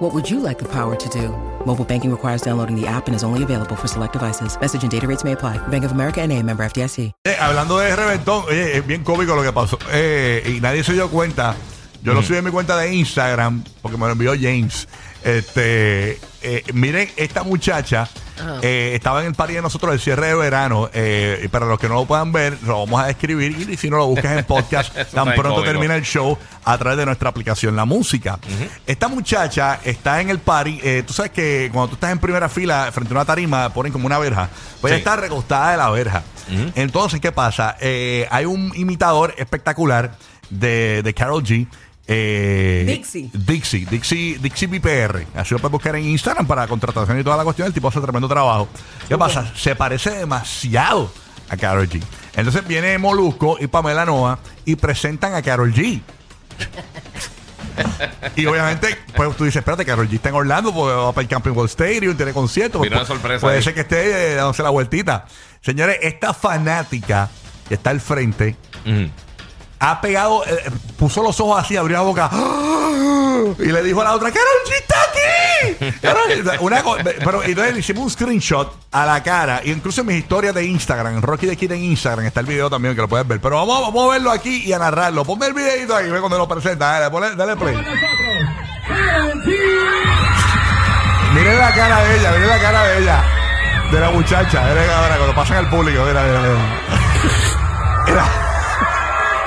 What would you like the power to do? Mobile banking requires downloading the app and is only available for select devices. Message and data rates may apply. Bank of America and a member FDIC. Eh, hablando de reventón, oye, es bien cómico lo que pasó. Eh, y nadie se dio cuenta. Yo lo subí en mi cuenta de Instagram porque me lo envió James. Este, eh, miren, esta muchacha eh, estaba en el party de nosotros el cierre de verano. eh, y para los que no lo puedan ver, lo vamos a describir. Y si no lo buscas en podcast, tan pronto termina el show a través de nuestra aplicación La Música. Esta muchacha está en el party. eh, tú sabes que cuando tú estás en primera fila frente a una tarima, ponen como una verja. Pues ella Sí. está recostada de la verja. Entonces, ¿qué pasa? Eh, hay un imitador espectacular de, de Carol G. eh, Dixie. Dixie, Dixie, Dixie BPR. Así lo puedes buscar en Instagram para contratación y toda la cuestión. El tipo hace tremendo trabajo. ¿Qué pasa? Se parece demasiado a Carol G. Entonces viene Molusco y Pamela Noa y presentan a Carol G. y obviamente, pues tú dices, espérate, Carol G está en Orlando, porque va para el Camping World Stadium, tiene conciertos. Pues, una sorpresa Puede ahí. ser que esté eh, dándose la vueltita. Señores, esta fanática que está al frente ha pegado, eh, puso los ojos así, abrió la boca y le dijo a la otra, Carol G está aquí. Carol G", una pero entonces le hicimos un screenshot a la cara, y incluso en mis historias de Instagram, en Rocky de Kid en Instagram, está el video también que lo puedes ver. Pero vamos, vamos a verlo aquí y a narrarlo. Ponme el videito ahí, ve cuando lo presenta. Dale, ponle- dale play. Miren la cara de ella, miren la cara de ella. De la muchacha. Miren ahora cuando pasan al público. Mira, mira, mira. Mira.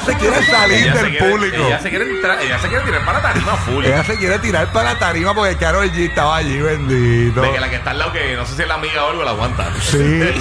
Ella se quiere salir Ella se del quiere- público. Ella se quiere entrar, ella se quiere tirar para la tarima full. Ella se quiere tirar para la tarima porque Carol G estaba allí, bendito. De que la que está al lado, que no sé si es la amiga o algo, la aguanta. Sí. mira,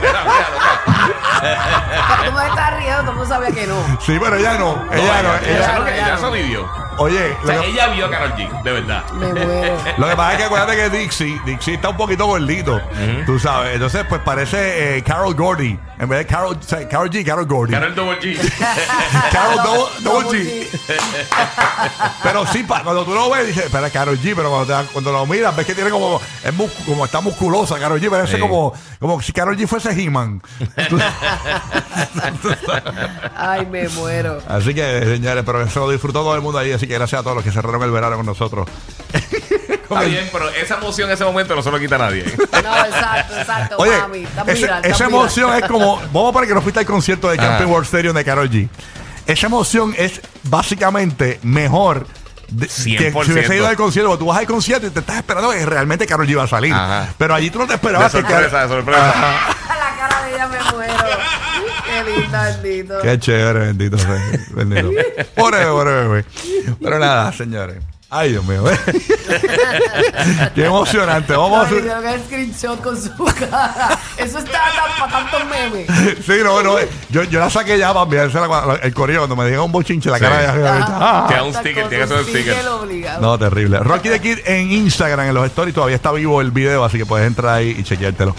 mira, loca. Tú me estás riendo, mundo sabía que no. Sí, pero ella no. Ella no. ella, ella, Ella, eso es lo que- ella no. eso vivió. oye, O sea, que, ella vio a Karol G, de verdad. Me muero. lo que pasa es que acuérdate que Dixie, Dixie está un poquito gordito. Tú sabes. Entonces, pues parece eh, Carol Gordy. En vez de Carol, o sea, Carol G, Carol Gordy. Karol Double G. Carol Double, Double Double G. Pero sí, pa- cuando tú lo ves, dices, espera, Carol G, pero cuando, te- cuando lo miras, ves que tiene como, es mus- como está musculosa, Carol G, parece Sí. como, como si Carol G fuese He-Man. Tú- Ay, me muero. Así que, señores, pero eso lo disfrutó todo el mundo ahí, así que gracias a todos los que cerraron el verano con nosotros. Está bien, pero esa emoción, ese momento no se lo quita nadie. No, exacto, exacto, Oye, mami. Está ese- viral, está esa viral. emoción es como, vamos para que no fuiste al concierto de Camping Ajá. World Stadium de Carol G. Esa emoción es básicamente mejor de- que si 100%. hubiese ido al concierto. porque Tú vas al concierto y te estás esperando que realmente Carol G iba a salir. Aja. Pero allí tú no te De esperabas que sorpresa, de sorpresa. La cara de ella me muero. Qué linda, bendito. Qué chévere, bendito sea. Bendito. Pobre, pobre bebé. Pero nada, señores. Ay, Dios mío. Qué emocionante. Vamos a hacer- veo que el screenshot con su cara. Eso está para tantos memes. Sí, no, no. Yo, yo la saqué ya para enviársela el correo cuando me digan un bochinche la Sí. cara de arriba. Ah. Queda un sticker, tiene que ser un sticker. obligado. No, terrible. Rocky the Kid en Instagram, en los stories, todavía está vivo el video, así que puedes entrar ahí y chequeártelo.